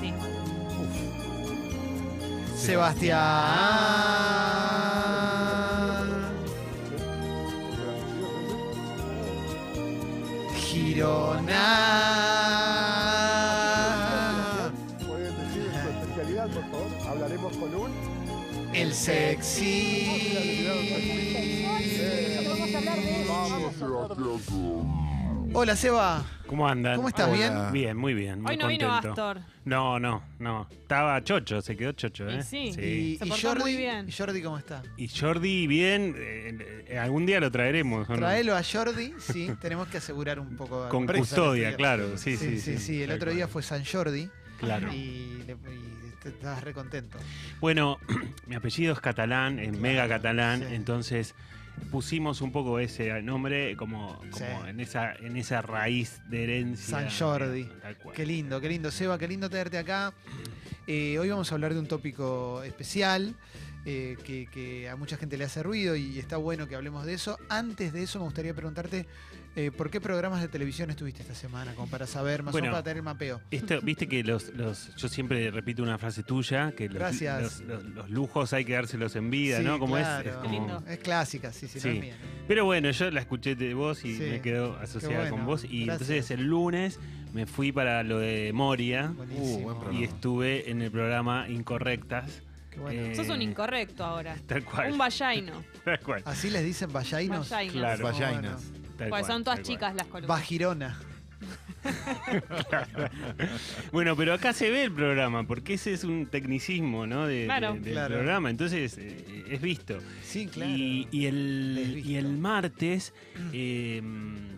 sí. Sebastián Girona ¿Pueden decir su especialidad, por favor? Hablaremos con un. El sexy. Hola Seba ¿Cómo andan? ¿Cómo estás? Hola. Bien, muy bien. muy Hoy no vino. Astor. No, no, no. Estaba chocho, se quedó chocho, Y ¿eh? sí. y, Se y portó Jordi muy bien. ¿Y Jordi cómo está? Y Jordi, bien. eh, eh, algún día lo traeremos. ¿o no? Traelo a Jordi, sí, tenemos que asegurar un poco. Con custodia, claro. Sí, Sí, sí, sí, sí, El tal otro cual. día fue San Jordi Claro. y, le- y te- estabas re contento. Bueno, mi apellido es catalán, es mega catalán, sí. entonces pusimos un poco ese nombre como, como Sí. en esa en esa raíz de herencia. San Jordi. Qué lindo, qué lindo. Seba, qué lindo tenerte acá. Eh, hoy vamos a hablar de un tópico especial eh, que, que a mucha gente le hace ruido y está bueno que hablemos de eso. Antes de eso me gustaría preguntarte eh, por qué programas de televisión estuviste esta semana, como para saber, más o Bueno. menos para tener el mapeo. Esto, viste que los, los, yo siempre repito una frase tuya, que los, Gracias. los, los- los lujos hay que dárselos en vida, Sí, ¿no? Como es- claro. es, Qué como- lindo. Es clásica, sí, sí, no Sí. es mía. Pero bueno, yo la escuché de vos y Sí. me quedo asociada con vos. Y Gracias. entonces el lunes me fui para lo de Moria Buenísimo. buen y estuve en el programa Incorrectas. Bueno. Eh, Sos un incorrecto ahora. Tal cual. Un vallaino. Tal cual. ¿Así les dicen vallainos? Vallainos. Claro. Vallainas. bueno. tal cual, son todas tal cual. chicas las columnas. Bajirona. Bueno, pero acá se ve el programa, porque ese es un tecnicismo, ¿no? De, Claro. de- del Claro. programa, entonces eh, es visto. Sí, claro. Y, el, visto. y el martes eh,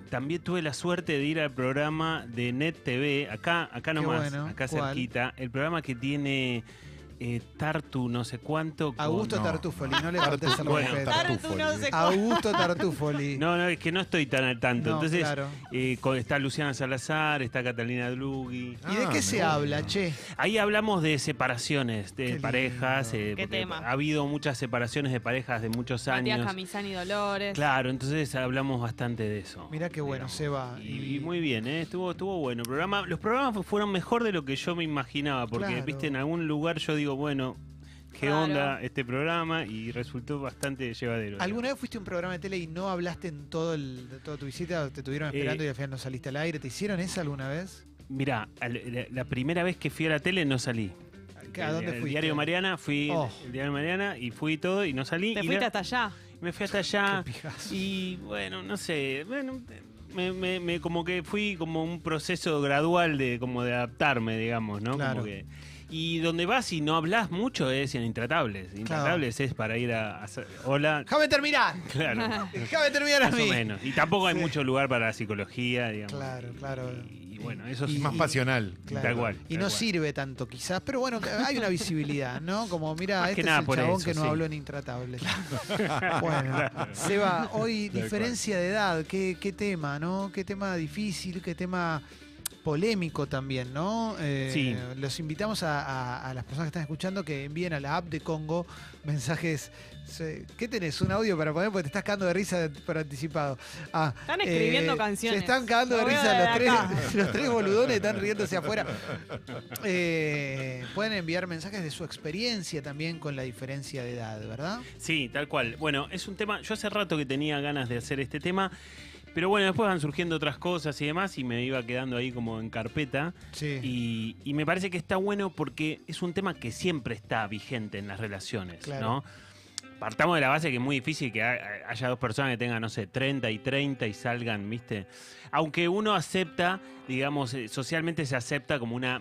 también tuve la suerte de ir al programa de Net TV, acá, acá nomás, bueno. acá ¿Cuál? cerquita, el programa que tiene eh, Tartu no sé cuánto. Augusto no. Tartufoli, no le faltes el Bueno, respeto. Tartu no sé. Augusto Tartufoli. No, no, es que no estoy tan al tanto. No, Entonces, claro. eh, con- está Luciana Salazar, está Catalina Dlugui. ¿Y de Ah, qué me se gusta. habla, che? Ahí hablamos de separaciones Qué de lindo. parejas. eh, Qué porque tema. Ha habido muchas separaciones de parejas de muchos Matías años. Camisani Dolores. Claro, entonces hablamos bastante de eso. Mirá qué bueno, digamos. Seba. Y, y muy bien, ¿eh? estuvo, estuvo bueno. El programa, los programas fu- fueron mejor de lo que yo me imaginaba, porque, Claro. viste, en algún lugar yo digo, bueno, ¿qué Claro. onda este programa? Y resultó bastante llevadero. ¿Alguna vez fuiste a un programa de tele y no hablaste en todo el, de toda tu visita? ¿Te tuvieron esperando Eh, y al final no saliste al aire? ¿Te hicieron eso alguna vez? Mirá, la, la primera vez que fui a la tele no salí. ¿A El- dónde el fuiste? diario Mariana, fui Oh. el diario Mariana y fui todo y no salí. Te y fuiste la- hasta allá. Me fui hasta allá y bueno, no sé, bueno, me, me- me- como que fui como un proceso gradual de como de adaptarme, digamos, ¿no? Claro. Como que, y donde vas y no hablas mucho es en Intratables. Intratables es para ir a, hacer- hola, ¡Déjame terminar! claro, ¡Déjame terminar a más o menos. Y tampoco hay Sí. mucho lugar para la psicología, digamos. Claro, claro. Y, y bueno, eso Y-. Más pasional. Claro. Tal cual, Y tal no cual. sirve tanto, quizás, pero bueno, hay una visibilidad, ¿no? Como, mira, este que nada es el por chabón eso, que no sí. habló en Intratables. bueno, Seba, hoy diferencia de edad, ¿qué, qué tema, ¿no? Qué tema difícil, qué tema polémico también, ¿no? Eh, Sí. Los invitamos a, a- a las personas que están escuchando que envíen a la app de Congo mensajes. ¿Qué tenés? ¿Un audio para poner? Porque te estás cagando de risa por anticipado. Ah, Están escribiendo canciones. Se están cagando de risa los tres, los tres boludones están riéndose afuera. Eh, pueden enviar mensajes de su experiencia también con la diferencia de edad, ¿verdad? Sí, tal cual. Bueno, es un tema. Yo hace rato que tenía ganas de hacer este tema. Pero bueno, después van surgiendo otras cosas y demás y me iba quedando ahí como en carpeta. Sí. Y, y me parece que está bueno porque es un tema que siempre está vigente en las relaciones, Claro. ¿no? Partamos de la base que es muy difícil que ha- haya dos personas que tengan, no sé, 30 y 30 y salgan, ¿viste? Aunque uno acepta, digamos, eh, socialmente se acepta como una,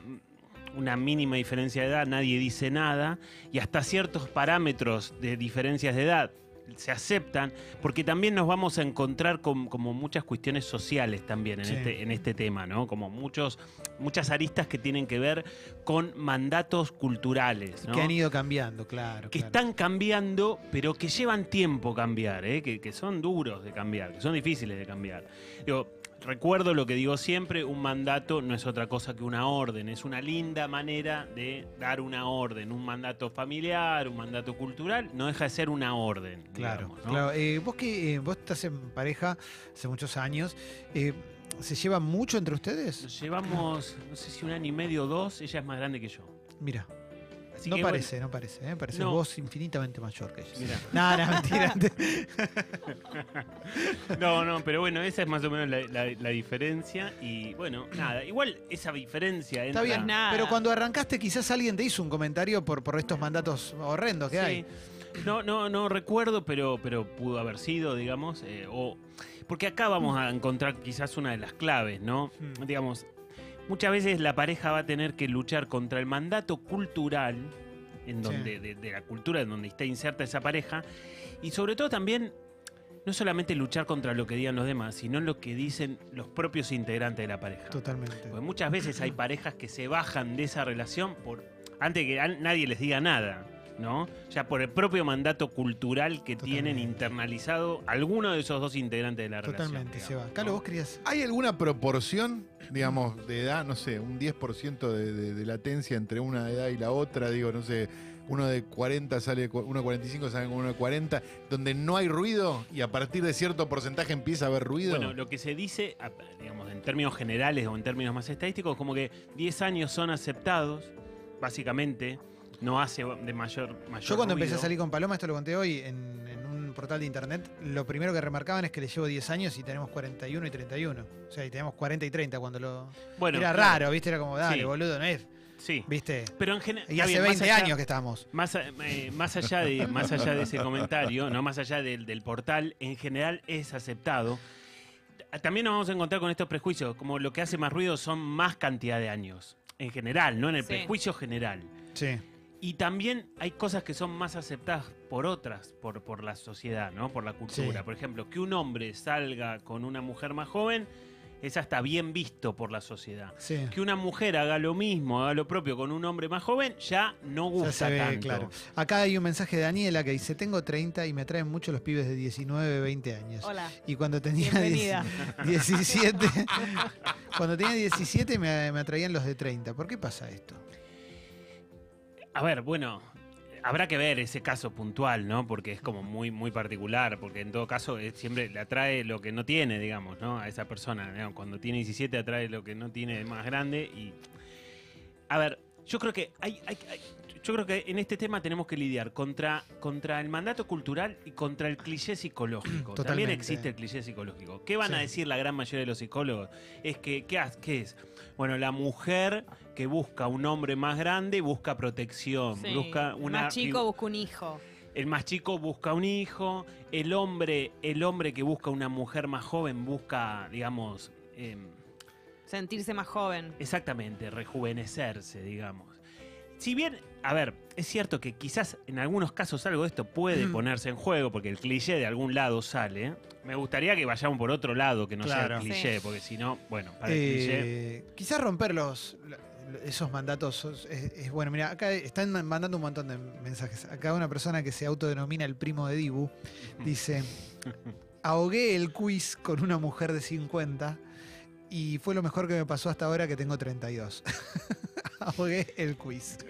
una mínima diferencia de edad, nadie dice nada, y hasta ciertos parámetros de diferencias de edad se aceptan, porque también nos vamos a encontrar con como muchas cuestiones sociales también en, Sí. este, en este tema, ¿no? Como muchos, muchas aristas que tienen que ver con mandatos culturales, ¿no? Que han ido cambiando, claro. que claro. están cambiando, pero que llevan tiempo cambiar, ¿eh? que, que son duros de cambiar, que son difíciles de cambiar. Digo, recuerdo lo que digo siempre, un mandato no es otra cosa que una orden, es una linda manera de dar una orden, un mandato familiar, un mandato cultural, no deja de ser una orden. Claro, digamos, ¿no? claro. Eh, vos que eh, vos estás en pareja hace muchos años, eh, ¿Se llevan mucho entre ustedes? Nos llevamos, no sé si un año y medio o dos, ella es más grande que yo. Mira, Así no que, parece, no parece, ¿eh? parece No. vos infinitamente mayor que ella. No, no, mentira. No, no, pero bueno, esa es más o menos la, la- la diferencia. Y bueno, nada, igual esa diferencia Está entra- bien, nada. pero cuando arrancaste quizás alguien te hizo un comentario por, por estos mandatos horrendos que Sí. hay. No, no, no recuerdo, pero, pero pudo haber sido, digamos. eh, o, porque acá vamos a encontrar quizás una de las claves, ¿no? Hmm. Digamos, muchas veces la pareja va a tener que luchar contra el mandato cultural, en Sí. donde, de, de la cultura en donde está inserta esa pareja, y sobre todo también. No solamente luchar contra lo que digan los demás, sino lo que dicen los propios integrantes de la pareja. Totalmente. Porque muchas veces hay parejas que se bajan de esa relación por antes que nadie les diga nada, ¿no? Ya por el propio mandato cultural que tienen Totalmente. internalizado alguno de esos dos integrantes de la Totalmente, relación. Seba. digamos, Calo, ¿no? vos querías. ¿Hay alguna proporción, digamos, de edad, no sé, un 10% de, de- de latencia entre una edad y la otra? Digo, no sé, uno de 40 sale, uno de 45 sale con uno de 40, donde no hay ruido y a partir de cierto porcentaje empieza a haber ruido. Bueno, lo que se dice, digamos, en términos generales o en términos más estadísticos, como que 10 años son aceptados, básicamente, no hace de mayor, mayor Yo cuando empecé a salir con Paloma, esto lo conté hoy en, en un portal de internet, lo primero que remarcaban es que le llevo 10 años y tenemos 41 y 31. O sea, y tenemos 40 y 30 cuando lo... Bueno, Era claro, raro, ¿viste? Era como, dale, Sí. boludo, no es, Sí, ¿viste? pero en general... Y hace 20 años que estamos. Más, eh, más, allá de, más allá de ese comentario, no más allá del, del portal, en general es aceptado. También nos vamos a encontrar con estos prejuicios, como lo que hace más ruido son más cantidad de años, en general, no en el Sí. prejuicio general. Sí. Y también hay cosas que son más aceptadas por otras, por, por la sociedad, ¿no? Por la cultura. Sí. Por ejemplo, que un hombre salga con una mujer más joven es hasta bien visto por la sociedad. Sí. Que una mujer haga lo mismo, haga lo propio con un hombre más joven, ya no Ya gusta se ve, tanto. claro. Acá hay un mensaje de Daniela que dice, tengo 30 y me atraen mucho los pibes de 19, 20 años. Hola. Y cuando tenía Bienvenida. 10 17, cuando tenía 17 me, me atraían los de 30. ¿Por qué pasa esto? A ver, bueno, habrá que ver ese caso puntual, ¿no? Porque es como muy, muy particular, porque en todo caso es- siempre le atrae lo que no tiene, digamos, ¿no? A esa persona. Cuando tiene 17 atrae lo que no tiene más grande y... A ver, yo creo que hay... hay- hay- yo creo que en este tema tenemos que lidiar contra, contra el mandato cultural y contra el cliché psicológico. También existe el cliché psicológico. ¿Qué van a decir la gran mayoría de los psicólogos? Es que, ¿qué, qué es? Bueno, la mujer que busca un hombre más grande busca protección, Sí. busca una Más chico busca un hijo. el más chico busca un hijo, el hombre, el hombre que busca una mujer más joven busca, digamos, em, Sentirse más joven. exactamente, rejuvenecerse, digamos. Si bien, a ver, es cierto que quizás en algunos casos algo de esto puede Mm. ponerse en juego, porque el cliché de algún lado sale. Me gustaría que vayamos por otro lado, que no sea el cliché, Sí. porque si no, bueno, para el cliché. Eh, quizás romper los, esos mandatos es, es bueno. Mira, acá están mandando un montón de mensajes. Acá una persona que se autodenomina el primo de Dibu dice, ahogué el quiz con una mujer de 50 y fue lo mejor que me pasó hasta ahora que tengo 32. ahogué el quiz.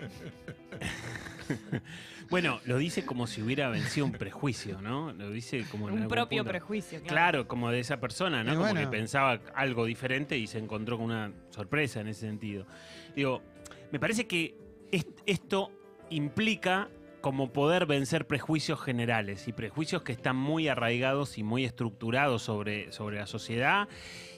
Bueno, lo dice como si hubiera vencido un prejuicio, ¿no? Lo dice como en Un algún propio punto. prejuicio. Claro. Claro, como de esa persona, ¿no? Y como bueno. que pensaba algo diferente y se encontró con una sorpresa en ese sentido. Digo, me parece que es- esto implica como poder vencer prejuicios generales y prejuicios que están muy arraigados y muy estructurados sobre, sobre la sociedad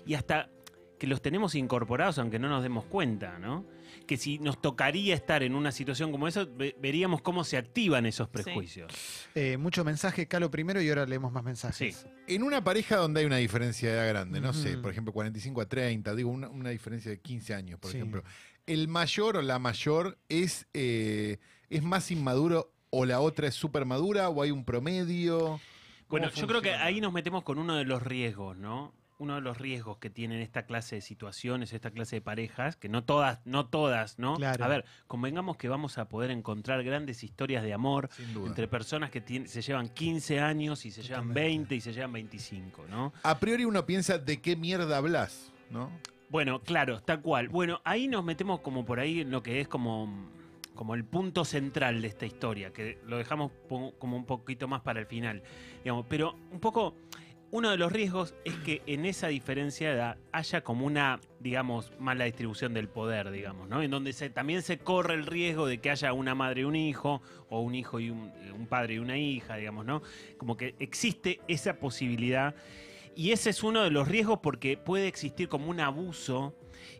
y hasta que los tenemos incorporados aunque no nos demos cuenta, ¿no? Que si nos tocaría estar en una situación como esa, ve- veríamos cómo se activan esos prejuicios. Eh, mucho mensaje, Calo primero y ahora leemos más mensajes. Sí. En una pareja donde hay una diferencia de edad grande, no sé, por ejemplo, 45 a 30, digo, una, una diferencia de 15 años, por Sí. ejemplo. ¿El mayor o la mayor es, eh, es más inmaduro o la otra es súper madura o hay un promedio? Bueno, ¿Cómo yo creo que ahí nos metemos con uno de los riesgos, ¿no? Uno de los riesgos que tienen esta clase de situaciones, esta clase de parejas, que no todas, no todas, ¿no? Claro. A ver, convengamos que vamos a poder encontrar grandes historias de amor entre personas que se llevan 15 años y se llevan Totalmente. 20 y se llevan 25, ¿no? A priori uno piensa de qué mierda hablas, ¿no? Bueno, claro, tal cual. Bueno, ahí nos metemos como por ahí en lo que es como, como el punto central de esta historia, que lo dejamos como un poquito más para el final. Digamos, pero un poco uno de los riesgos es que en esa diferencia de edad haya como una, digamos, mala distribución del poder, digamos, ¿no? En donde también se corre el riesgo de que haya una madre y un hijo, o un hijo y un, un padre y una hija, digamos, ¿no? Como que existe esa posibilidad. Y ese es uno de los riesgos porque puede existir como un abuso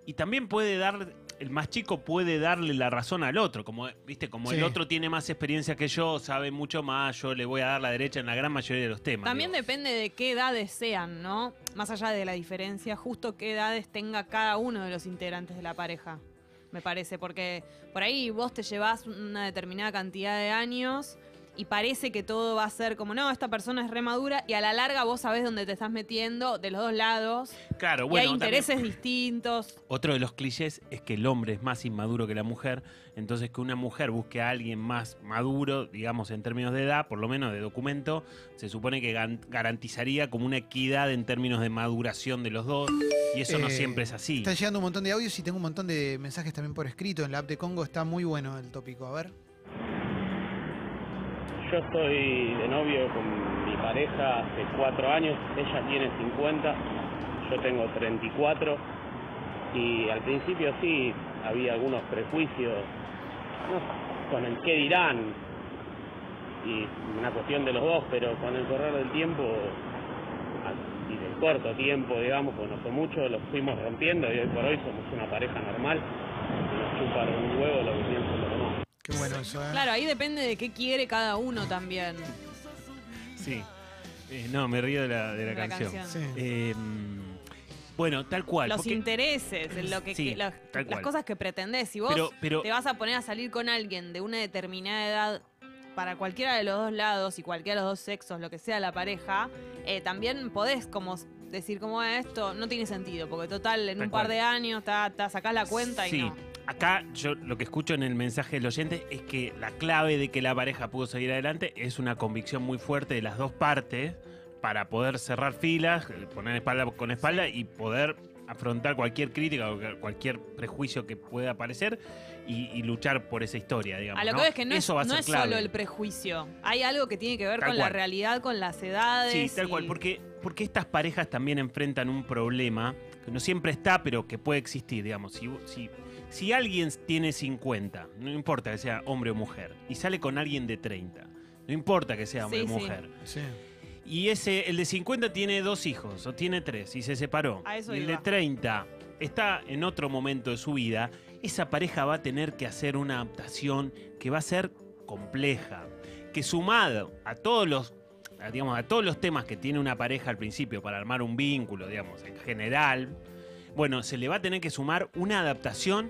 y también puede dar, el más chico puede darle la razón al otro, como, viste, como Sí. el otro tiene más experiencia que yo, sabe mucho más, yo le voy a dar la derecha en la gran mayoría de los temas. También digo. depende de qué edades sean, ¿no? Más allá de la diferencia, justo qué edades tenga cada uno de los integrantes de la pareja, me parece. Porque por ahí vos te llevas una determinada cantidad de años y parece que todo va a ser como, no, esta persona es remadura y a la larga vos sabés dónde te estás metiendo de los dos lados. Claro, y bueno, hay también- intereses distintos. Otro de los clichés es que el hombre es más inmaduro que la mujer, entonces que una mujer busque a alguien más maduro, digamos en términos de edad, por lo menos de documento, se supone que garantizaría como una equidad en términos de maduración de los dos, y eso no Eh, siempre es así. Están llegando un montón de audios y tengo un montón de mensajes también por escrito en la app de Congo. Está muy bueno el tópico. A ver. Yo estoy de novio con mi pareja hace cuatro años, ella tiene 50, yo tengo 34 y al principio sí había algunos prejuicios ¿no? con el qué dirán y una cuestión de los dos, pero con el correr del tiempo y del corto tiempo, digamos, pues no fue mucho, los fuimos rompiendo y hoy por hoy somos una pareja normal nos chupa un huevo lo que. Qué bueno eso, ¿eh? Claro, ahí depende de qué quiere cada uno también. Sí. Eh, no, me río de la, de la de la canción. canción. Sí. Eh, bueno, tal cual. Los porque- intereses, en lo que, Sí, que- las, tal las cual. cosas que pretendés. Si vos pero, pero, te vas a poner a salir con alguien de una determinada edad para cualquiera de los dos lados y cualquiera de los dos sexos, lo que sea la pareja, eh, también podés como decir como "Ah, esto no tiene sentido, porque total, en Tal un par cual. de años ta, ta, sacás la cuenta y no. Acá yo lo que escucho en el mensaje del oyente es que la clave de que la pareja pudo seguir adelante es una convicción muy fuerte de las dos partes para poder cerrar filas, eh, poner espalda con espalda y poder afrontar cualquier crítica o que- cualquier prejuicio que pueda aparecer y, y luchar por esa historia, digamos. A lo que ¿no? veo es que no, Eso es, no solo el prejuicio. Hay algo que tiene que ver Tal con la realidad, con las edades. Sí, tal y- cual, porque, porque estas parejas también enfrentan un problema que no siempre está, pero que puede existir, digamos. Si, si, si alguien tiene 50, no importa que sea hombre o mujer, y sale con alguien de 30, no importa que sea hombre Sí, o mujer, Sí. y ese, el de 50 tiene dos hijos, o tiene tres, y se separó, A eso y el iba. de 30 está en otro momento de su vida, esa pareja va a tener que hacer una adaptación que va a ser compleja, que sumado a todos los a, digamos, a todos los temas que tiene una pareja al principio para armar un vínculo, digamos, en general, bueno, se le va a tener que sumar una adaptación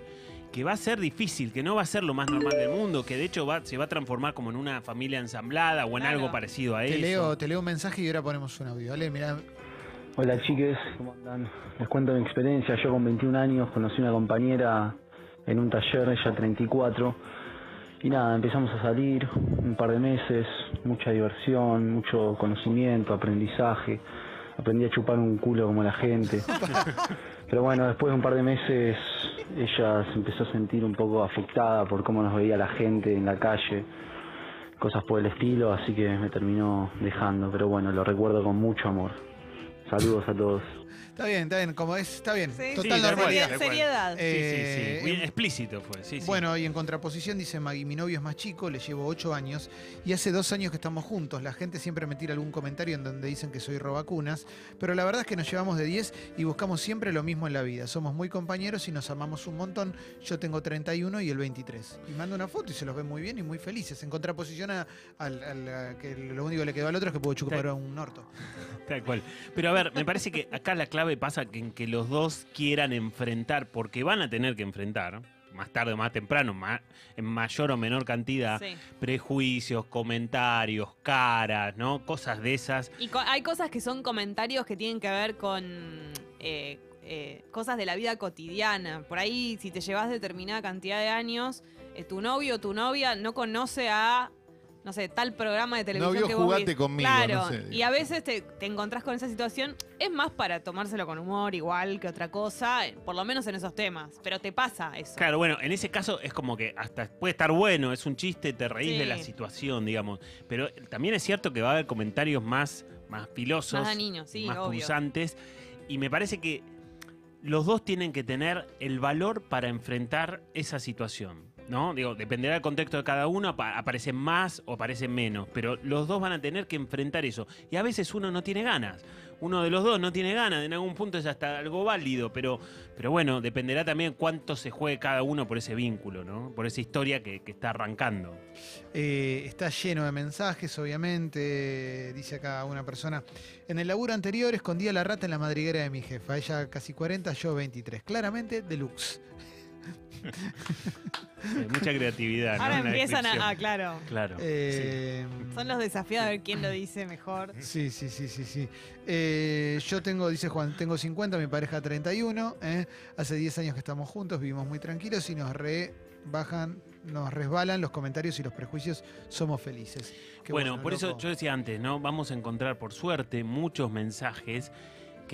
que va a ser difícil, que no va a ser lo más normal del mundo, que de hecho va, se va a transformar como en una familia ensamblada o en Claro. algo parecido a Te eso. leo, te leo un mensaje y ahora ponemos un audio. Dale, mira. Hola chiques, ¿cómo andan? Les cuento mi experiencia. Yo con 21 años conocí una compañera en un taller, ella 34. Y nada, empezamos a salir un par de meses, mucha diversión, mucho conocimiento, aprendizaje. Aprendí a chupar un culo como la gente. Pero bueno, después de un par de meses ella se empezó a sentir un poco afectada por cómo nos veía la gente en la calle, cosas por el estilo, así que me terminó dejando. Pero bueno, lo recuerdo con mucho amor. Saludos a todos. Está bien, está bien. Como es, está bien. Sí. Total Sí, normalidad. seriedad. Sí, sí, Eh, sí. Muy explícito fue, sí, sí. Bueno, y en contraposición dice Maggie, mi novio es más chico, le llevo 8 años y hace dos años que estamos juntos. La gente siempre me tira algún comentario en donde dicen que soy robacunas, pero la verdad es que nos llevamos de 10 y buscamos siempre lo mismo en la vida. Somos muy compañeros y nos amamos un montón. Yo tengo 31 y el 23. Y manda una foto y se los ve muy bien y muy felices. En contraposición a, al- al- a que lo único que le quedó al otro es que pudo chupar a un orto. Tal cual. Pero a ver, me parece que acá la clave pasa que en que los dos quieran enfrentar, porque van a tener que enfrentar, más tarde o más temprano, ma- en mayor o menor cantidad, Sí. prejuicios, comentarios, caras, ¿no? Cosas de esas. Y co- hay cosas que son comentarios que tienen que ver con eh, eh, cosas de la vida cotidiana. Por ahí, si te llevas determinada cantidad de años, eh, tu novio o tu novia no conoce a, no sé, tal programa de televisión vio que vos Jugate viste. conmigo, Claro, no sé. y a veces te, te encontrás con esa situación. Es más para tomárselo con humor, igual que otra cosa, por lo menos en esos temas. Pero te pasa eso. Claro, bueno, en ese caso es como que hasta puede estar bueno, es un chiste, te reís de la situación, digamos. Pero también es cierto que va a haber comentarios más más filosos, Más dañino, sí, más obvio. Y me parece que los dos tienen que tener el valor para enfrentar esa situación. ¿No? Digo, dependerá del contexto de cada uno, apa- aparecen más o aparecen menos, pero los dos van a tener que enfrentar eso. Y a veces uno no tiene ganas. Uno de los dos no tiene ganas, en algún punto es hasta algo válido, pero, pero bueno, dependerá también cuánto se juegue cada uno por ese vínculo, ¿no? Por esa historia que, que está arrancando. Eh, está lleno de mensajes, obviamente. Dice acá una persona. En el laburo anterior escondía la rata en la madriguera de mi jefa. Ella casi 40, yo 23. Claramente deluxe. Mucha creatividad. Ahora empiezan a. Ah, claro. Claro. Eh, Son los desafíos a ver quién lo dice mejor. Sí, sí, sí, sí, sí. Eh, yo tengo, dice Juan, tengo 50, mi pareja 31. ¿eh? Hace 10 años que estamos juntos, vivimos muy tranquilos y nos rebajan, nos resbalan los comentarios y los prejuicios. Somos felices. Qué bueno, por eso yo decía antes, ¿no? Vamos a encontrar, por suerte, muchos mensajes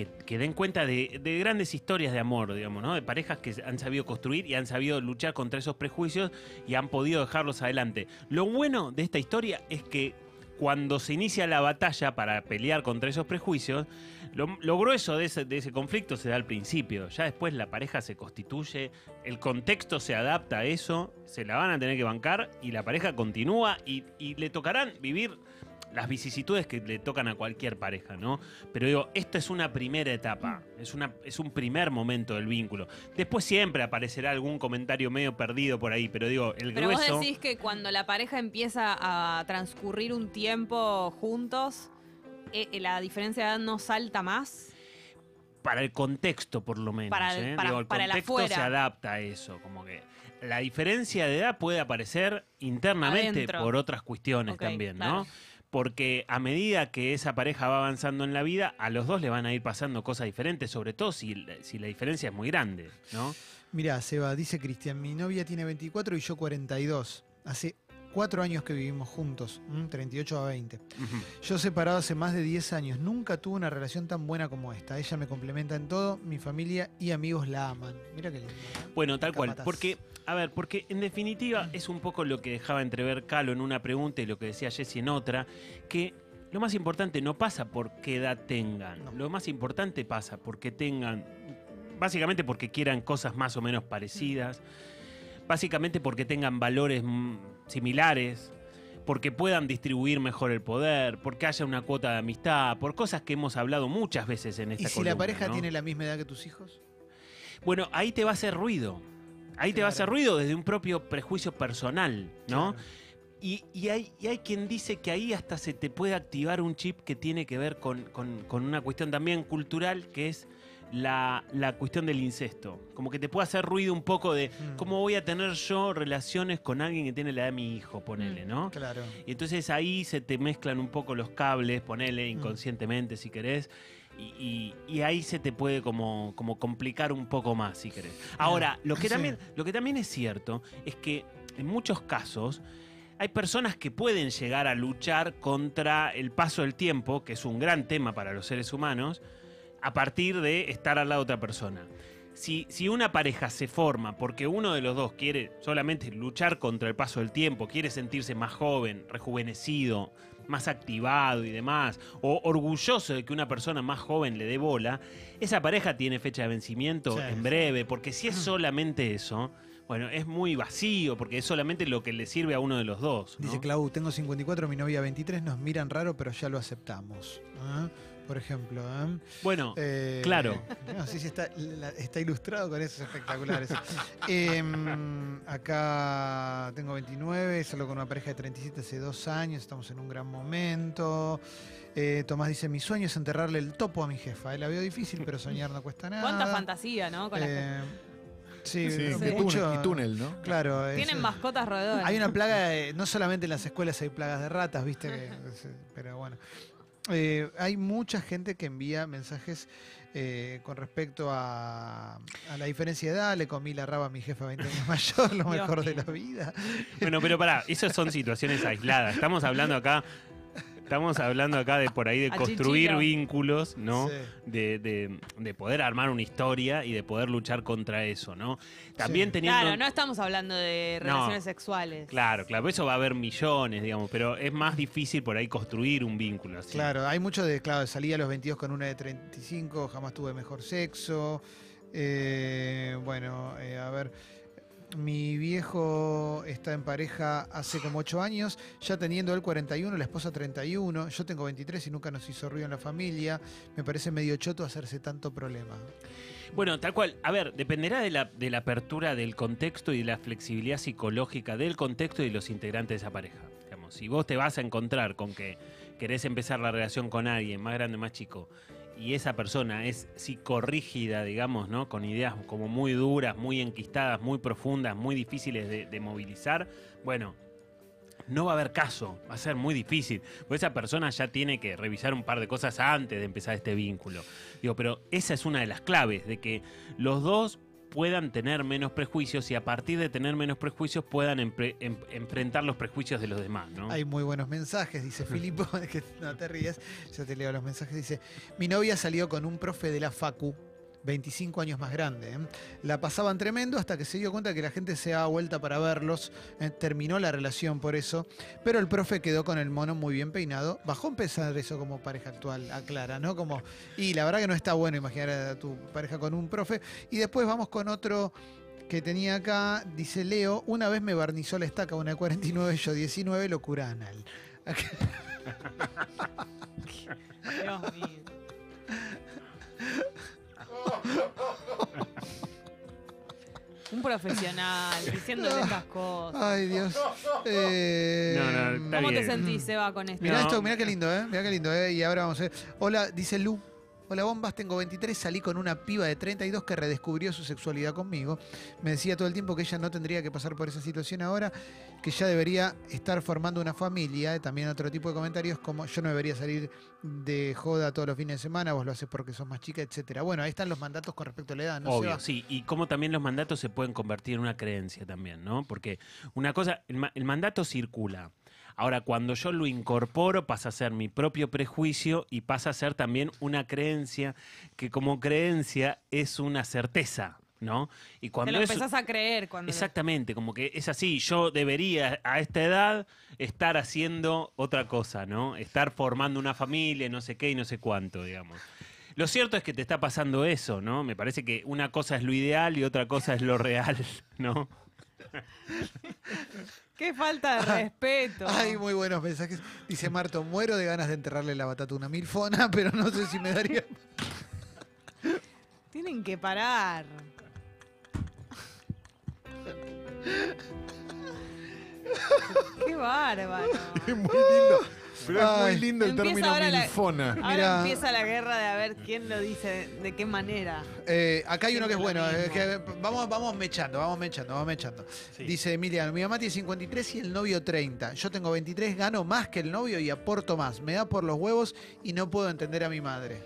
que, den cuenta de, de grandes historias de amor, digamos, ¿no? De parejas que han sabido construir y han sabido luchar contra esos prejuicios y han podido dejarlos adelante. Lo bueno de esta historia es que cuando se inicia la batalla para pelear contra esos prejuicios, lo, lo grueso de ese, conflicto se da al principio. Ya después la pareja se constituye, el contexto se adapta a eso, se la van a tener que bancar y la pareja continúa y le tocarán vivir las vicisitudes que le tocan a cualquier pareja, ¿no? Pero digo, esto es una primera etapa, es, una, es un primer momento del vínculo. Después siempre aparecerá algún comentario medio perdido por ahí, pero digo, el Pero grueso... vos decís que cuando la pareja empieza a transcurrir un tiempo juntos, eh, eh, la diferencia de edad no salta más. para el contexto por lo menos. Para el- ¿eh? para- Digo, el para el contexto afuera. se adapta a eso, como que la diferencia de edad puede aparecer internamente Adentro. por otras cuestiones también, claro. Porque a medida que esa pareja va avanzando en la vida, a los dos le van a ir pasando cosas diferentes, sobre todo si, si la diferencia es muy grande, ¿no? Mirá, Seba, dice Cristian, mi novia tiene 24 y yo 42. Hace cuatro años que vivimos juntos, ¿m? 38 a 20. Ujú. Yo separado hace más de 10 años, nunca tuve una relación tan buena como esta. Ella me complementa en todo, mi familia y amigos la aman. Mira qué lindo. Bueno, tal cual. Porque, a ver, porque en definitiva es un poco lo que dejaba entrever Calo en una pregunta y lo que decía Jesse en otra, que lo más importante no pasa por qué edad tengan. No. Lo más importante pasa porque tengan, básicamente porque quieran cosas más o menos parecidas, básicamente porque tengan valores mm, similares. Porque puedan distribuir mejor el poder, porque haya una cuota de amistad, por cosas que hemos hablado muchas veces en ¿Y esta si la pareja ¿no? tiene la misma edad que tus hijos? Bueno, ahí te va a hacer ruido. Ahí te va a hacer ruido desde un propio prejuicio personal, ¿no? Claro. Y, y hay, y hay quien dice que ahí hasta se te puede activar un chip que tiene que ver con, con- con una cuestión también cultural, que es la, la cuestión del incesto. Como que te puede hacer ruido un poco de Mm. cómo voy a tener yo relaciones con alguien que tiene la edad de mi hijo, ponele, Mm. ¿no? Claro. Y entonces ahí se te mezclan un poco los cables, ponele Mm. inconscientemente si querés. Y, y- y ahí se te puede como, como complicar un poco más, si querés. Ahora, lo que, Sí. también, lo que también es cierto es que en muchos casos hay personas que pueden llegar a luchar contra el paso del tiempo, que es un gran tema para los seres humanos, a partir de estar al lado de otra persona. Si, si una pareja se forma porque uno de los dos quiere solamente luchar contra el paso del tiempo, quiere sentirse más joven, rejuvenecido, más activado y demás, o orgulloso de que una persona más joven le dé bola, esa pareja tiene fecha de vencimiento Sí. en breve, porque si es solamente eso, bueno, es muy vacío, porque es solamente lo que le sirve a uno de los dos. ¿no? Dice Clau, tengo 54, mi novia 23, nos miran raro, pero ya lo aceptamos. ¿eh? Por ejemplo. ¿eh? Bueno, Eh, Claro. no, sí, sí, está, la- está ilustrado con esos espectaculares. Em, acá tengo 29, salgo con una pareja de 37 hace dos años, estamos en un gran momento. Eh, Tomás dice, mi sueño es enterrarle el topo a mi jefa. La veo difícil, pero soñar no cuesta nada. Cuánta fantasía, ¿no? Con las- Eh, sí, Sí, Sí. que mucho- túnel, y túnel, ¿no? Claro. es- Tienen mascotas roedores. hay una plaga, de- no solamente en las escuelas hay plagas de ratas, ¿viste? Que- pero bueno. Eh, hay mucha gente que envía mensajes eh, con respecto a, a la diferencia de edad. Le comí la raba a mi jefa 20 años mayor, lo mejor de la vida. Bueno, pero pará, esas son situaciones aisladas. Estamos hablando acá Estamos hablando acá de por ahí de A construir vínculos, ¿no? Sí. De, de- de poder armar una historia y de poder luchar contra eso, ¿no? También Sí. teniendo. Claro, no estamos hablando de No. relaciones sexuales. Claro, claro, eso va a haber millones, digamos, pero es más difícil por ahí construir un vínculo así. Claro, hay mucho de, claro, salí a los 22 con una de 35, jamás tuve mejor sexo. Eh, bueno, eh, a ver, mi viejo está en pareja hace como 8 años, ya teniendo él 41, la esposa 31, yo tengo 23 y nunca nos hizo ruido en la familia. Me parece medio choto hacerse tanto problema. Bueno, tal cual. A ver, dependerá de la, apertura del contexto y de la flexibilidad psicológica del contexto y de los integrantes de esa pareja. Digamos, si vos te vas a encontrar con que querés empezar la relación con alguien más grande, más chico, y esa persona es psicorrígida, digamos, ¿no? Con ideas como muy duras, muy enquistadas, muy profundas, muy difíciles de, de movilizar, bueno, no va a haber caso, va a ser muy difícil. Porque esa persona ya tiene que revisar un par de cosas antes de empezar este vínculo. Digo, pero esa es una de las claves, de que los dos puedan tener menos prejuicios y a partir de tener menos prejuicios puedan empre- em- enfrentar los prejuicios de los demás, ¿no? Hay muy buenos mensajes, dice Filipo, que no te rías, ya te leo los mensajes. Dice, mi novia salió con un profe de la Facu, 25 años más grande. ¿eh? La pasaban tremendo hasta que se dio cuenta que la gente se daba vuelta para verlos. ¿eh? Terminó la relación por eso, pero el profe quedó con el mono muy bien peinado. Bajó a empezar eso como pareja actual, aclara, ¿no? Como, y la verdad que no está bueno imaginar a tu pareja con un profe. Y después vamos con otro que tenía acá, dice Leo, una vez me barnizó la estaca una de 49, yo 19, locura anal. Dios mío. Un profesional diciéndole estas cosas. Ay, Dios. Eh, No, no, está ¿Cómo te bien. sentís, Seba, con esto? Mirá No. esto, mirá qué lindo, ¿eh? Mirá qué lindo, ¿eh? Y ahora vamos a ver. Hola, dice Lu. Hola, bombas, tengo 23, salí con una piba de 32 que redescubrió su sexualidad conmigo. Me decía todo el tiempo que ella no tendría que pasar por esa situación ahora, que ya debería estar formando una familia. También otro tipo de comentarios como yo no debería salir de joda todos los fines de semana, vos lo haces porque sos más chica, etcétera. Bueno, ahí están los mandatos con respecto a la edad, ¿no? Obvio, Seba? sí. Y cómo también los mandatos se pueden convertir en una creencia también, ¿no? Porque una cosa, el, ma- el mandato circula. Ahora, cuando yo lo incorporo, pasa a ser mi propio prejuicio y pasa a ser también una creencia que como creencia es una certeza, ¿no? Y Te cuando lo eso- empezás a creer cuando... Exactamente, como que es así, yo debería a esta edad estar haciendo otra cosa, ¿no? Estar formando una familia, no sé qué y no sé cuánto, digamos. Lo cierto es que te está pasando eso, ¿no? Me parece que una cosa es lo ideal y otra cosa es lo real, ¿no? Qué falta de respeto. Hay muy buenos mensajes. Dice Marto, muero de ganas de enterrarle la batata a una milfona, pero no sé si me daría. Tienen que parar. Qué bárbaro. Es muy lindo. Pero es muy lindo el Empieza término ahora la- milfona. Ahora Mirá. empieza la guerra de a ver quién lo dice, de qué manera. Eh, acá hay uno que es bueno, eh, que vamos, vamos mechando, vamos mechando, vamos mechando. Dice Emiliano, mi mamá tiene 53 y el novio 30. Yo tengo 23, gano más que el novio y aporto más. Me da por los huevos y no puedo entender a mi madre.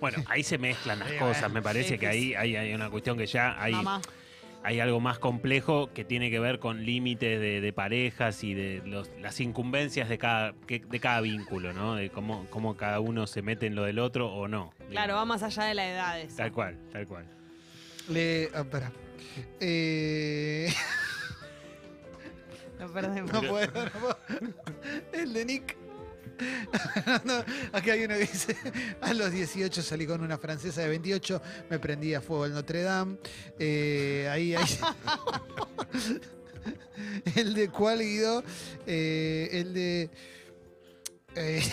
Bueno, ahí se mezclan las Sí, cosas, bueno. me parece Sí, que que ahí hay, hay una cuestión que ya hay, Mamá. Hay algo más complejo que tiene que ver con límites de, de parejas y de los- las incumbencias de cada, de cada vínculo, ¿no? De cómo, cómo cada uno se mete en lo del otro o no. Claro, va más allá de la edad. eso. Tal cual, tal cual. Le, ah, espera. Eh, Lo perdemos. no puedo, no puedo. El de Nick. No, acá hay uno que dice, a los 18 salí con una francesa de 28, me prendí a fuego el Notre Dame. Eh, ahí, ahí. el de cuál, Guido. Eh, el de... eh,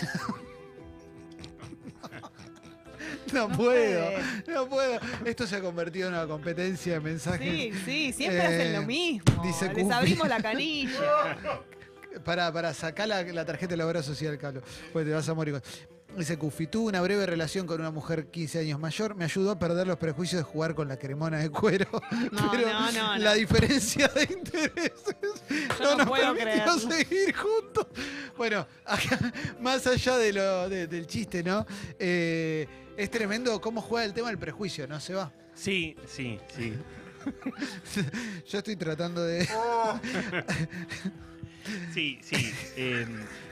No puedo, no puedo. Esto se ha convertido en una competencia de mensajes. Sí, sí, siempre Eh, hacen lo mismo. dice Les Cupi. abrimos la canilla. Para, para sacar la, la tarjeta de la obra social, Carlos. Pues te vas a morir. Dice Cufi, tuve una breve relación con una mujer 15 años mayor. Me ayudó a perder los prejuicios de jugar con la cremona de cuero. No, pero no, no, la no. diferencia de intereses Yo no no nos puedo permitió seguir juntos. Bueno, acá, más allá de lo, de- del chiste, ¿no? Eh, es tremendo cómo juega el tema del prejuicio, ¿no? Se va. Sí, sí, sí. Yo estoy tratando de. Sí, sí. eh,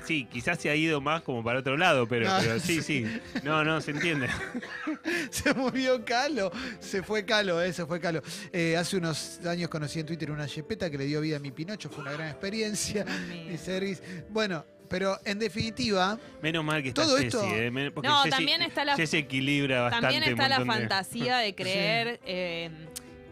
sí, quizás se ha ido más como para otro lado, pero, No, pero sí, sí. sí. No, no, se entiende. Se murió Calo. Se fue Calo, eh, se fue Calo. Eh, hace unos años conocí en Twitter una yepeta que le dio vida a mi Pinocho. Fue una gran experiencia. Dice. Bueno, pero en definitiva, Menos mal que está Todo Ceci, esto- eh, porque No, Ceci- también está la- Ceci equilibra bastante. También está la de- fantasía de creer eh,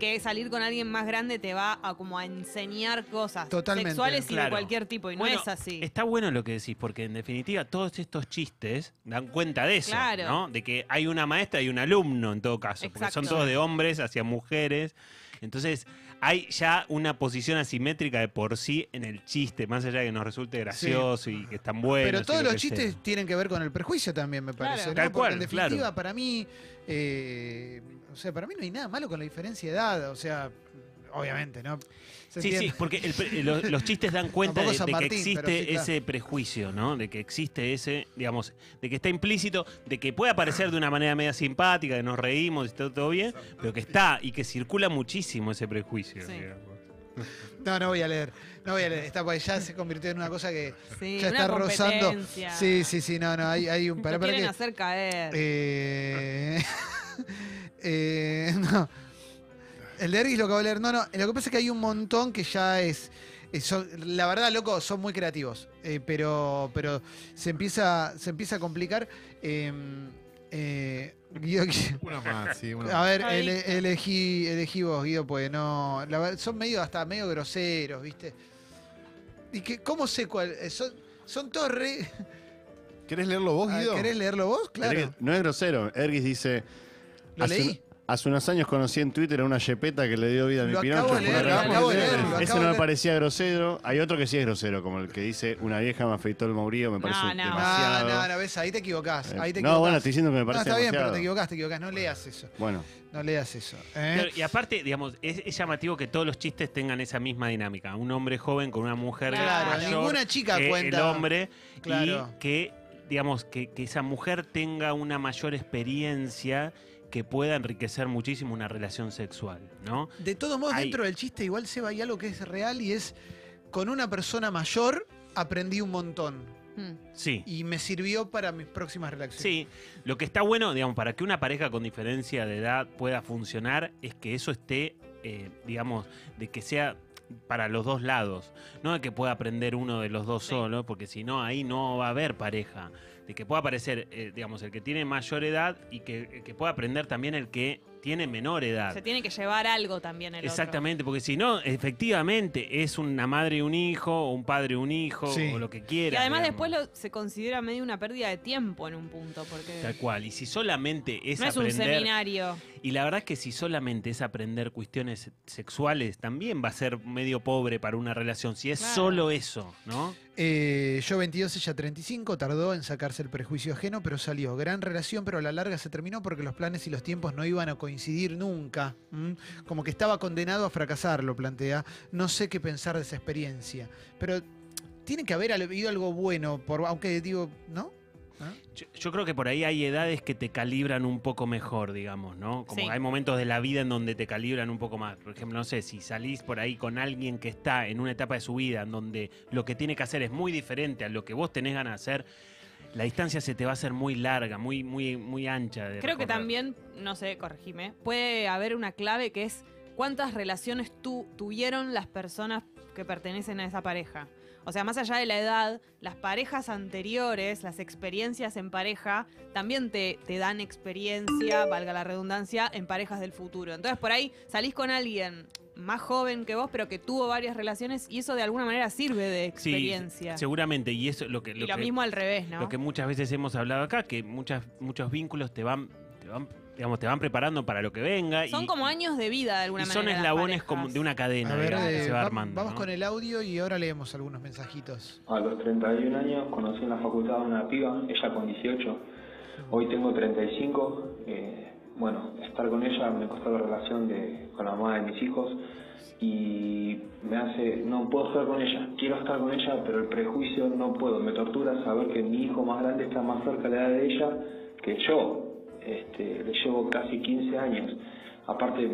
que salir con alguien más grande te va a como a enseñar cosas Totalmente. sexuales y de Claro. cualquier tipo, y Bueno, no es así. Está bueno lo que decís, porque en definitiva todos estos chistes dan cuenta de eso, Claro. ¿no? De que hay una maestra y un alumno en todo caso, porque son todos de hombres hacia mujeres. Entonces, hay ya una posición asimétrica de por sí en el chiste, más allá de que nos resulte gracioso y que están buenos. pero todos lo los sea. chistes tienen que ver con el prejuicio también, me Claro. parece. ¿no? Tal Porque cual, en definitiva, claro. para mí, eh, o sea, para mí no hay nada malo con la diferencia de edad. O sea, obviamente, ¿no? Se Sí, sí, porque el los chistes dan cuenta de, que existe pero sí, claro. ese prejuicio, ¿no? De que existe ese, digamos, de que está implícito, de que puede aparecer de una manera media simpática, que nos reímos y está todo bien, pero que está y que circula muchísimo ese prejuicio. Sí. digamos. No, no voy a leer. No voy a leer. Está, pues ya se convirtió en una cosa que Sí, ya está rozando. Sí, sí, sí. No, no. Hay, hay un. Para, Lo para quieren que, hacer caer. Eh, eh, no. El de Erguis lo acabo de leer. No, no. Lo que pasa es que hay un montón que ya es. es- son- la verdad, loco, son muy creativos. Eh, pero, pero se empieza, se empieza a complicar. Eh, eh, Guido, Una más, sí, una a más. ver, Ahí. ele- elegí, elegí vos, Guido, pues no. la son medio hasta medio groseros, ¿viste? Y que, ¿cómo sé cuál? eh, Son, son todos re. ¿Querés leerlo vos, Ah, Guido? ¿Querés leerlo vos? Claro. No es grosero. Erguis dice. ¿Lo hace, leí? hace unos años conocí en Twitter a una yepeta que le dio vida a mi Lo Pinocho. acabo de fue leer, una lo gran- acabo de leer, lo Ese acabo no de me leer. parecía grosero. Hay otro que sí es grosero, como el que dice una vieja me afeitó el maurío, me parece no. No, demasiado. no, no, ves, ahí te equivocás. Eh, Ahí te no, equivocás. bueno, estoy diciendo que me No, parece está bien, pero te equivocás, te equivocás. No leas eso. Bueno, No leas eso. ¿eh? Claro, y aparte, digamos, es, es llamativo que todos los chistes tengan esa misma dinámica. Un hombre joven con una mujer Claro, mayor ninguna chica que cuenta- el hombre Claro. y que, digamos, que, que esa mujer tenga una mayor experiencia que pueda enriquecer muchísimo una relación sexual, ¿no? De todos modos, Hay- dentro del chiste igual se va hay algo que es real y es con una persona mayor aprendí un montón Mm. Sí. y me sirvió para mis próximas relaciones. Sí, lo que está bueno, digamos, para que una pareja con diferencia de edad pueda funcionar es que eso esté, eh, digamos, de que sea para los dos lados, no de que pueda aprender uno de los dos Sí. solo, porque si no, ahí no va a haber pareja. De que pueda aparecer, eh, digamos, el que tiene mayor edad y que, que pueda aprender también el que tiene menor edad. Se tiene que llevar algo también el otro. Exactamente, porque si no, efectivamente es una madre y un hijo, o un padre y un hijo, Sí. o lo que Y quiera. además digamos. después lo- se considera medio una pérdida de tiempo en un punto, porque Tal cual. Y si solamente es no es un aprender. seminario. Y la verdad es que si solamente es aprender cuestiones sexuales, también va a ser medio pobre para una relación. Si es Claro. solo eso, ¿no? Eh, yo 22, ella 35, tardó en sacarse el prejuicio ajeno, pero salió. Gran relación, pero a la larga se terminó porque los planes y los tiempos no iban a coincidir nunca. Como que estaba condenado a fracasar, lo plantea. No sé qué pensar de esa experiencia. Pero tiene que haber habido algo bueno, por, aunque digo, ¿no? ¿Ah? Yo, yo creo que por ahí hay edades que te calibran un poco mejor, digamos, ¿no? Como Sí. hay momentos de la vida en donde te calibran un poco más. Por ejemplo, no sé, si salís por ahí con alguien que está en una etapa de su vida en donde lo que tiene que hacer es muy diferente a lo que vos tenés ganas de hacer, la distancia se te va a hacer muy larga, muy, muy, muy ancha. de Creo que también, no sé, corregime, puede haber una clave que es cuántas relaciones tu- tuvieron las personas que pertenecen a esa pareja. O sea, más allá de la edad, las parejas anteriores, las experiencias en pareja, también te, te dan experiencia, valga la redundancia, en parejas del futuro. Entonces, por ahí salís con alguien más joven que vos, pero que tuvo varias relaciones y eso de alguna manera sirve de Sí, experiencia. seguramente. Y eso lo que, y lo que- mismo al revés, ¿no? Lo que muchas veces hemos hablado acá, que muchas, muchos vínculos te van, te van, digamos, te van preparando para lo que venga. Son y, como años de vida de alguna y manera. son eslabones como de una cadena, A ver, digamos, que eh, se va va- armando. vamos ¿no? con el audio y ahora leemos algunos mensajitos. A los 31 años conocí en la facultad a una piba, ella con 18. Hoy tengo 35. eh, bueno, estar con ella me costó la relación de, con la mamá de mis hijos y me hace, no puedo estar con ella, quiero estar con ella, pero el prejuicio no puedo, me tortura saber que mi hijo más grande está más cerca de la edad de ella que yo. Este, le llevo casi 15 años. Aparte,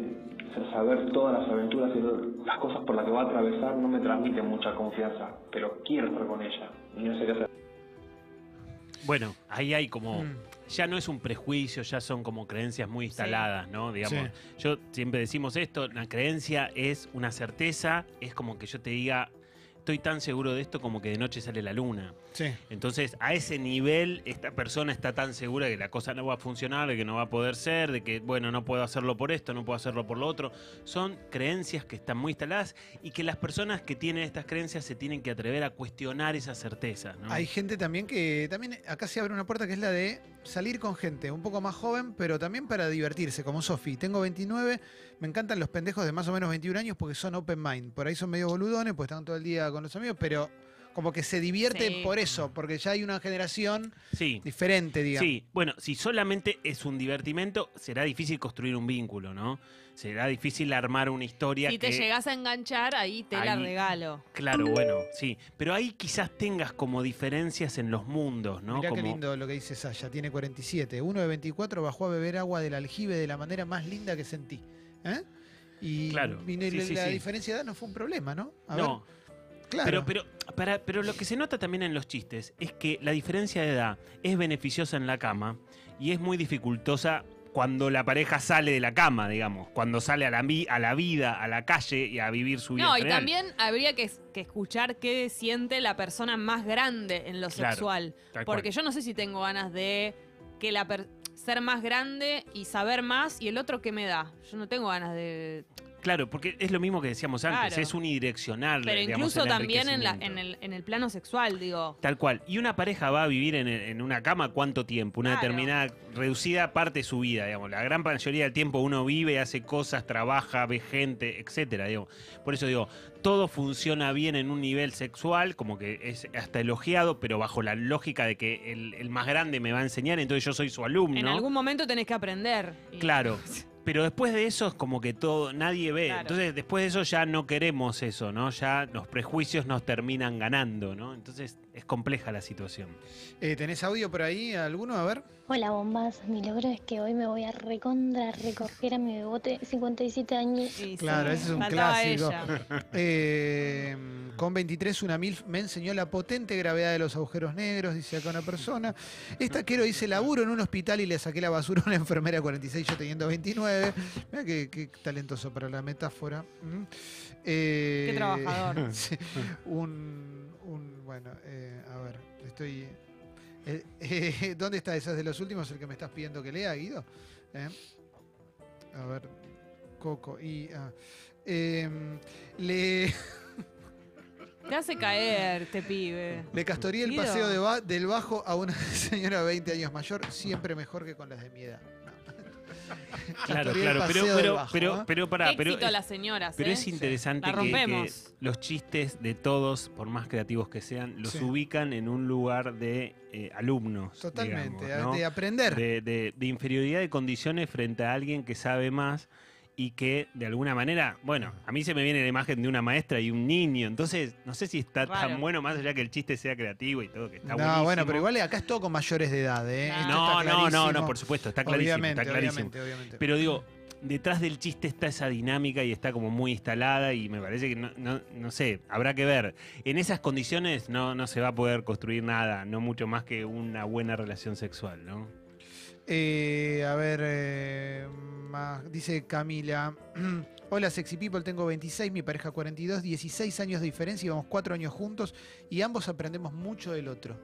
saber todas las aventuras y las cosas por las que va a atravesar no me transmite mucha confianza, pero quiero estar con ella y no sé qué hacer. Bueno, ahí hay como. Mm. Ya no es un prejuicio, ya son como creencias muy instaladas, ¿no? Digamos, Sí. yo siempre decimos esto, la creencia es una certeza, es como que yo te diga, estoy tan seguro de esto como que de noche sale la luna. Sí. Entonces, a ese nivel, esta persona está tan segura de que la cosa no va a funcionar, de que no va a poder ser, de que, bueno, no puedo hacerlo por esto, no puedo hacerlo por lo otro. Son creencias que están muy instaladas y que las personas que tienen estas creencias se tienen que atrever a cuestionar esas certezas, ¿no? Hay gente también que también acá se abre una puerta que es la de salir con gente un poco más joven, pero también para divertirse, como Sofi. Tengo 29, me encantan los pendejos de más o menos 21 años porque son open mind. Por ahí son medio boludones, pues están todo el día con los amigos, pero como que se divierten Sí. por eso, porque ya hay una generación Sí. diferente, digamos. Sí, bueno, si solamente es un divertimento, será difícil construir un vínculo, ¿no? Será difícil armar una historia Si que... te llegas a enganchar, ahí te la regalo. Claro, bueno, sí. Pero ahí quizás tengas como diferencias en los mundos, ¿no? Mirá qué Como- lindo lo que dice Saya, tiene 47. Uno de 24 bajó a beber agua del aljibe de la manera más linda que sentí. ¿Eh? Y, Claro, y sí, la, sí, la sí. diferencia de edad no fue un problema, ¿no? A no, ver, claro. pero, pero, para, pero lo que se nota también en los chistes es que la diferencia de edad es beneficiosa en la cama y es muy dificultosa cuando la pareja sale de la cama, digamos, cuando sale a la, vi- a la vida, a la calle y a vivir su vida. No, y real. también habría que, que escuchar qué siente la persona más grande en lo Claro, sexual. Porque cual. yo no sé si tengo ganas de que la per- ser más grande y saber más y el otro qué me da. Yo no tengo ganas de... Claro, porque es lo mismo que decíamos antes, Claro. es unidireccional. Pero digamos, incluso el también en, la, en, el, en el plano sexual, digo. Tal cual. ¿Y una pareja va a vivir en, en una cama cuánto tiempo? Una Claro. determinada, reducida parte de su vida, digamos. La gran mayoría del tiempo uno vive, hace cosas, trabaja, ve gente, etcétera, digamos. Por eso digo, todo funciona bien en un nivel sexual, como que es hasta elogiado, pero bajo la lógica de que el, el más grande me va a enseñar, entonces yo soy su alumno. En algún momento tenés que aprender. Y- Claro. Pero después de eso es como que todo, nadie ve. Claro. Entonces, después de eso ya no queremos eso, ¿no? Ya los prejuicios nos terminan ganando, ¿no? Entonces es compleja la situación. Eh, ¿Tenés audio por ahí? ¿Alguno? A ver. Hola bombas, mi logro es que hoy me voy a recontra recoger a mi bebote 57 años. sí, Claro, ese es un faltaba clásico. Eh, con 23, una MILF me enseñó la potente gravedad de los agujeros negros, dice acá una persona. Esta quiero dice laburo en un hospital y le saqué la basura a una enfermera de 46, yo teniendo 29. Mira qué, qué talentoso para la metáfora. Mm. Eh, Qué trabajador. sí, un, un- bueno, eh, a ver, estoy... eh, eh, ¿Dónde está? ¿Esa es de los últimos, el que me estás pidiendo que lea, Guido? Eh, A ver, Coco. Y, ah, em, le, Te hace caer, te pibe. le castorí el paseo de ba- del bajo a una señora 20 años mayor, siempre mejor que con las de mi edad. Claro, claro, pero, pero, bajo, pero, ¿eh? pero pará, pero, Éxito es, las señoras, pero ¿eh? es interesante que- los chistes de todos, por más creativos que sean, los Sí. ubican en un lugar de eh, alumnos. Totalmente, digamos, ¿no? de aprender. de, de- de inferioridad de condiciones frente a alguien que sabe más y que de alguna manera, bueno, a mí se me viene la imagen de una maestra y un niño, entonces no sé si está Raro. tan bueno más allá que el chiste sea creativo y todo, que está no, buenísimo. bueno, pero igual acá es todo con mayores de edad, ¿eh? Esto No, está no, no, no, por supuesto, está clarísimo, Obviamente, está clarísimo. obviamente, obviamente. Pero digo, detrás del chiste está esa dinámica y está como muy instalada y me parece que no, no, no sé, habrá que ver. En esas condiciones no, no se va a poder construir nada, no mucho más que una buena relación sexual, ¿no? Eh, a ver, eh, dice Camila. Hola, sexy people, tengo 26, mi pareja 42, 16 años de diferencia, y vamos 4 años juntos y ambos aprendemos mucho del otro.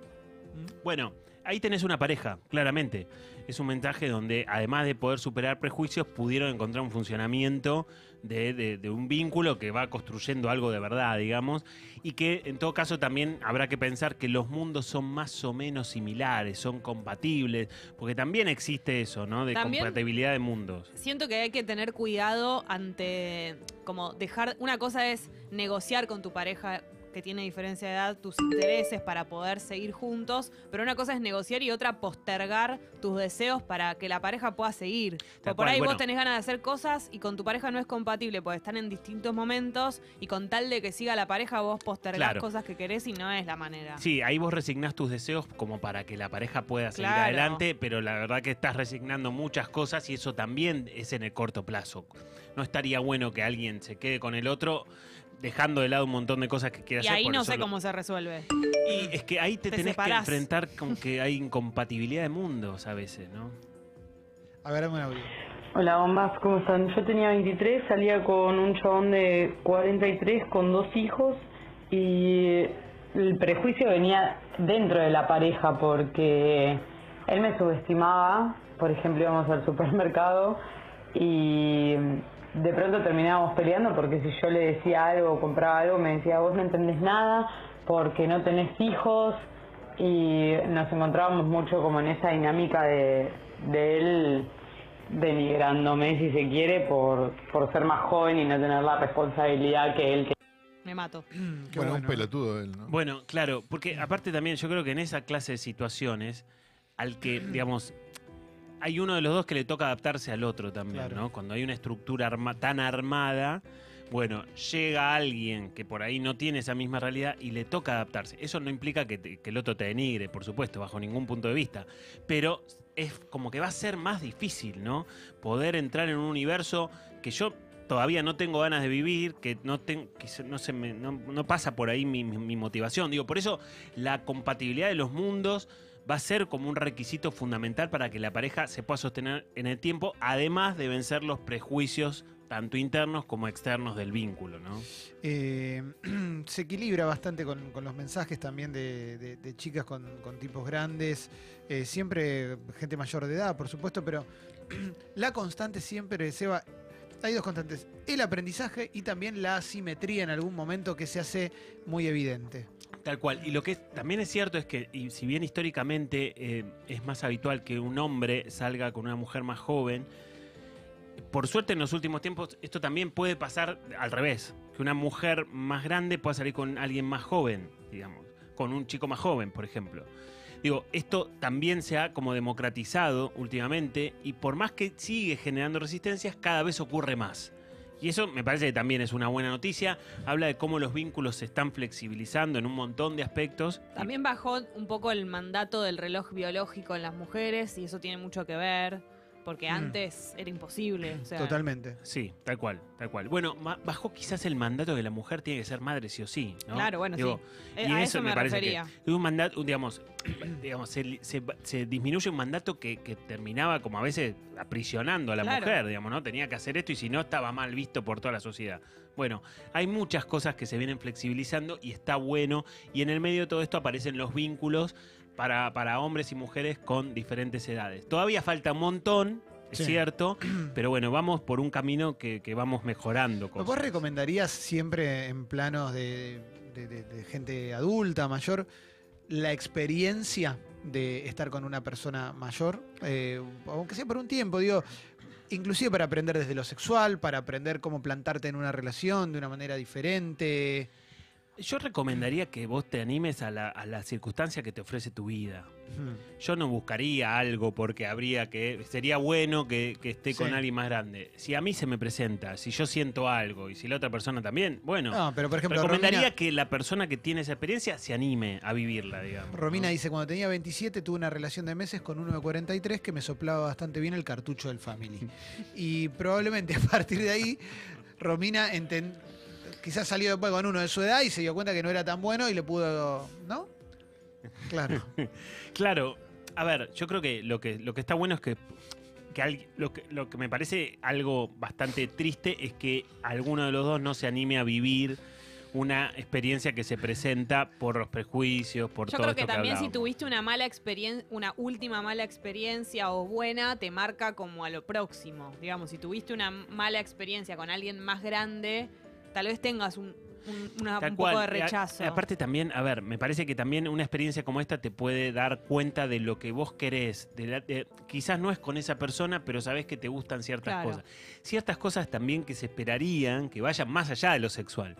Bueno, ahí tenés una pareja, claramente. Es un mensaje donde, además de poder superar prejuicios, pudieron encontrar un funcionamiento de, de- de un vínculo que va construyendo algo de verdad, digamos, y que en todo caso también habrá que pensar que los mundos son más o menos similares, son compatibles, porque también existe eso, ¿no? De También- compatibilidad de mundos. Siento que hay que tener cuidado ante como dejar una cosa es negociar con tu pareja que tiene diferencia de edad, tus intereses para poder seguir juntos, pero una cosa es negociar y otra postergar tus deseos para que la pareja pueda seguir. Porque por ahí bueno. vos tenés ganas de hacer cosas y con tu pareja no es compatible, porque están en distintos momentos y con tal de que siga la pareja vos postergás Claro. cosas que querés y no es la manera. Sí, ahí vos resignás tus deseos como para que la pareja pueda seguir Claro. adelante, pero la verdad que estás resignando muchas cosas y eso también es en el corto plazo. No estaría bueno que alguien se quede con el otro dejando de lado un montón de cosas que quiere y hacer. ahí por no sé cómo se resuelve. Y es que ahí te, Te tenés separás. que enfrentar con que hay incompatibilidad de mundos a veces, ¿no? A ver, dame un audio. Hola, bombas, ¿cómo están? Yo tenía 23, salía con un chabón de 43 con dos hijos y el prejuicio venía dentro de la pareja porque él me subestimaba, por ejemplo íbamos al supermercado y de pronto terminábamos peleando porque si yo le decía algo o compraba algo me decía vos no entendés nada porque no tenés hijos y nos encontrábamos mucho como en esa dinámica de, de él denigrándome si se quiere por, por ser más joven y no tener la responsabilidad que él Me mato. Qué bueno, un bueno. pelotudo él, ¿no? Bueno, claro, porque aparte también yo creo que en esa clase de situaciones, al que, digamos, hay uno de los dos que le toca adaptarse al otro también, Claro. ¿no? Cuando hay una estructura arma- tan armada, bueno, llega alguien que por ahí no tiene esa misma realidad y le toca adaptarse. Eso no implica que, te- que el otro te denigre, por supuesto, bajo ningún punto de vista. Pero es como que va a ser más difícil, ¿no? Poder entrar en un universo que yo todavía no tengo ganas de vivir, que no, que no, se me- no, no pasa por ahí mi, mi- mi motivación. Digo, por eso la compatibilidad de los mundos va a ser como un requisito fundamental para que la pareja se pueda sostener en el tiempo, además de vencer los prejuicios tanto internos como externos del vínculo, ¿no? Eh, se equilibra bastante con, los mensajes también de, chicas con, con tipos grandes, eh, siempre gente mayor de edad, por supuesto, pero la constante siempre, Seba, hay dos constantes, el aprendizaje y también la asimetría en algún momento que se hace muy evidente. Tal cual. Y lo que también es cierto es que, y si bien históricamente eh, es más habitual que un hombre salga con una mujer más joven, por suerte en los últimos tiempos esto también puede pasar al revés. Que una mujer más grande pueda salir con alguien más joven, digamos, con un chico más joven, por ejemplo. Digo, esto también se ha como democratizado últimamente y por más que sigue generando resistencias, cada vez ocurre más. Y eso me parece que también es una buena noticia. Habla de cómo los vínculos se están flexibilizando en un montón de aspectos. También bajó un poco el mandato del reloj biológico en las mujeres y eso tiene mucho que ver, porque Mm. antes era imposible. o sea, Totalmente. Sí, tal cual, tal cual. Bueno, bajó quizás el mandato de que la mujer tiene que ser madre sí o sí, ¿no? Claro, bueno, Digo, sí. Eh, y a eso me parece refería. que un mandato, un, digamos, digamos se, li- se- se disminuye un mandato que, que terminaba como a veces aprisionando a la Claro. mujer, digamos, ¿no? Tenía que hacer esto y si no estaba mal visto por toda la sociedad. Bueno, hay muchas cosas que se vienen flexibilizando y está bueno. Y en el medio de todo esto aparecen los vínculos para, para hombres y mujeres con diferentes edades. Todavía falta un montón, es Sí. cierto, pero bueno, vamos por un camino que, que vamos mejorando. ¿Vos cosas. recomendarías siempre en planos de, de- de- de gente adulta, mayor, la experiencia de estar con una persona mayor? Eh, aunque sea por un tiempo, digo, inclusive para aprender desde lo sexual, para aprender cómo plantarte en una relación de una manera diferente. Yo recomendaría que vos te animes a la, a la circunstancia que te ofrece tu vida. Yo no buscaría algo porque habría que. Sería bueno que, que esté con alguien más grande. Si a mí se me presenta, si yo siento algo y si la otra persona también, bueno. No, pero por ejemplo, recomendaría Romina, que la persona que tiene esa experiencia se anime a vivirla, digamos. Romina ¿no? dice, cuando tenía 27 tuve una relación de meses con uno de 43 que me soplaba bastante bien el cartucho del Family. Y probablemente a partir de ahí, Romina enten- quizás salió después con uno de su edad y se dio cuenta que no era tan bueno y le pudo... ¿No? Claro. Claro, a ver, yo creo que lo que, lo que está bueno es que, que al- lo que lo que me parece algo bastante triste es que alguno de los dos no se anime a vivir una experiencia que se presenta por los prejuicios, por Yo todo creo que esto también si tuviste una mala experiencia, una última mala experiencia o buena, te marca como a lo próximo. Digamos, si tuviste una mala experiencia con alguien más grande, tal vez tengas un, un- una- poco de a- rechazo. aparte también, a ver, me parece que también una experiencia como esta te puede dar cuenta de lo que vos querés. de la- de- quizás no es con esa persona, pero sabés que te gustan ciertas Claro. cosas. Ciertas cosas también que se esperarían que vayan más allá de lo sexual.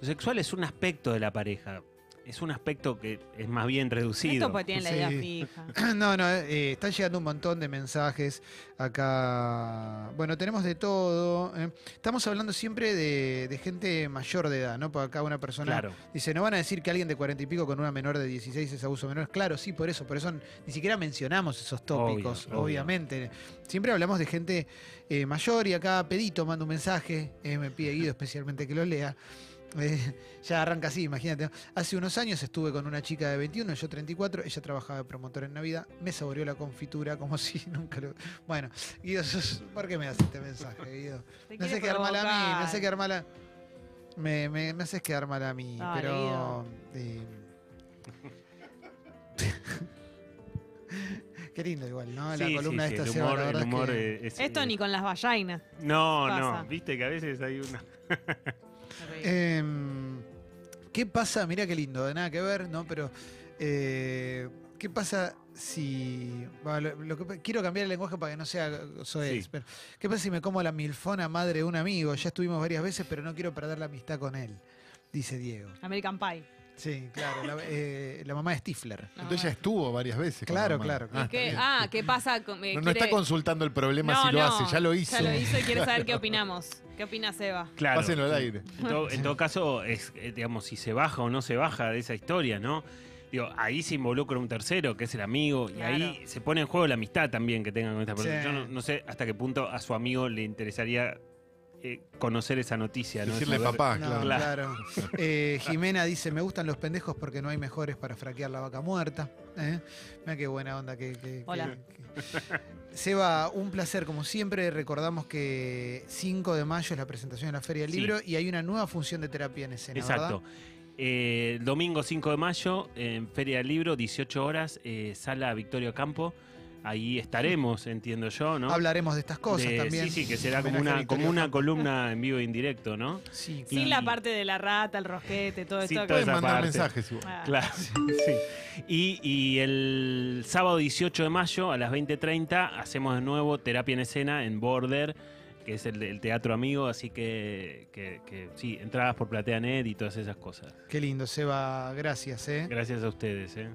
Lo sexual es un aspecto de la pareja. Es un aspecto que es más bien reducido. Esto tiene la idea fija. No, no, eh, están llegando un montón de mensajes acá. Bueno, tenemos de todo. eh. Estamos hablando siempre de, de gente mayor de edad, ¿no? Porque acá una persona Claro. dice, ¿no van a decir que alguien de cuarenta y pico con una menor de 16 es abuso menor? Claro, sí, por eso, por eso ni siquiera mencionamos esos tópicos, Obvio, obvio. obviamente. Siempre hablamos de gente eh, mayor y acá Pedito manda un mensaje, eh, me pide Guido especialmente que lo lea. Eh, ya arranca así, imagínate. ¿no? Hace unos años estuve con una chica de 21, yo 34, ella trabajaba de promotor en Navidad, me saboreó la confitura como si nunca lo... Bueno, Guido, sos- ¿por qué me das este mensaje, Guido? Haces quiere quedar mal a mí, me provocar. haces quedar mal a... Me, me, me haces quedar mal a mí, pero... Eh, Qué lindo igual, ¿no? La Sí, columna sí, esta sí, el Seba, humor, la el verdad es humor, que- es, Esto eh, ni con las vallainas. No, pasa. no, viste que a veces hay una... Em, ¿Qué pasa? Mira qué lindo, de nada que ver, ¿no? Pero, eh, ¿qué pasa si. bueno, lo- lo que- quiero cambiar el lenguaje para que no sea soez, Sí. pero ¿qué pasa si me como la milfona madre de un amigo? Ya estuvimos varias veces, pero no quiero perder la amistad con él, dice Diego. American Pie. Sí, claro, la, eh, la mamá de Stifler. No, Entonces ya estuvo varias veces. con Claro, la mamá. claro, ¿Y claro. qué, está bien. ah, ¿qué pasa? con- eh, No, no está quiere- consultando el problema No, si lo no, hace, ya lo hizo. Ya lo hizo y quiere saber qué opinamos. ¿Qué opina Seba? Claro. Pásenlo al aire. En todo, en todo caso, es, eh, digamos, si se baja o no se baja de esa historia, ¿no? Digo, ahí se involucra un tercero, que es el amigo, y ahí se pone en juego la amistad también que tengan con esta persona. Sí. Yo no, no sé hasta qué punto a su amigo le interesaría eh, conocer esa noticia, ¿no? Decirle Saber- papá, No, claro. claro. Eh, Jimena dice, me gustan los pendejos porque no hay mejores para fraquear la vaca muerta. ¿eh? Mira qué buena onda que... que- Hola. que- que- Seba, un placer. Como siempre, recordamos que 5 de mayo es la presentación de la Feria del Sí. Libro y hay una nueva función de terapia en escena, Exacto. Eh, el domingo 5 de mayo, en Feria del Libro, 18 horas, eh, sala Victorio Campo. Ahí estaremos, entiendo yo, ¿no? Hablaremos de estas cosas De- también. Sí, sí, que será como una, como una columna en vivo e indirecto, ¿no? Sí, Y- Sin la parte de la rata, el rosquete, todo Sí, esto. esa mandar parte. mensajes igual. Ah, Claro, sí. Y, y el sábado 18 de mayo a las 20.30 hacemos de nuevo terapia en escena en Border, que es el, el teatro amigo, así que, que- que sí, entradas por PlateaNet y todas esas cosas. Qué lindo, Seba. Gracias, ¿eh? Gracias a ustedes. ¿eh?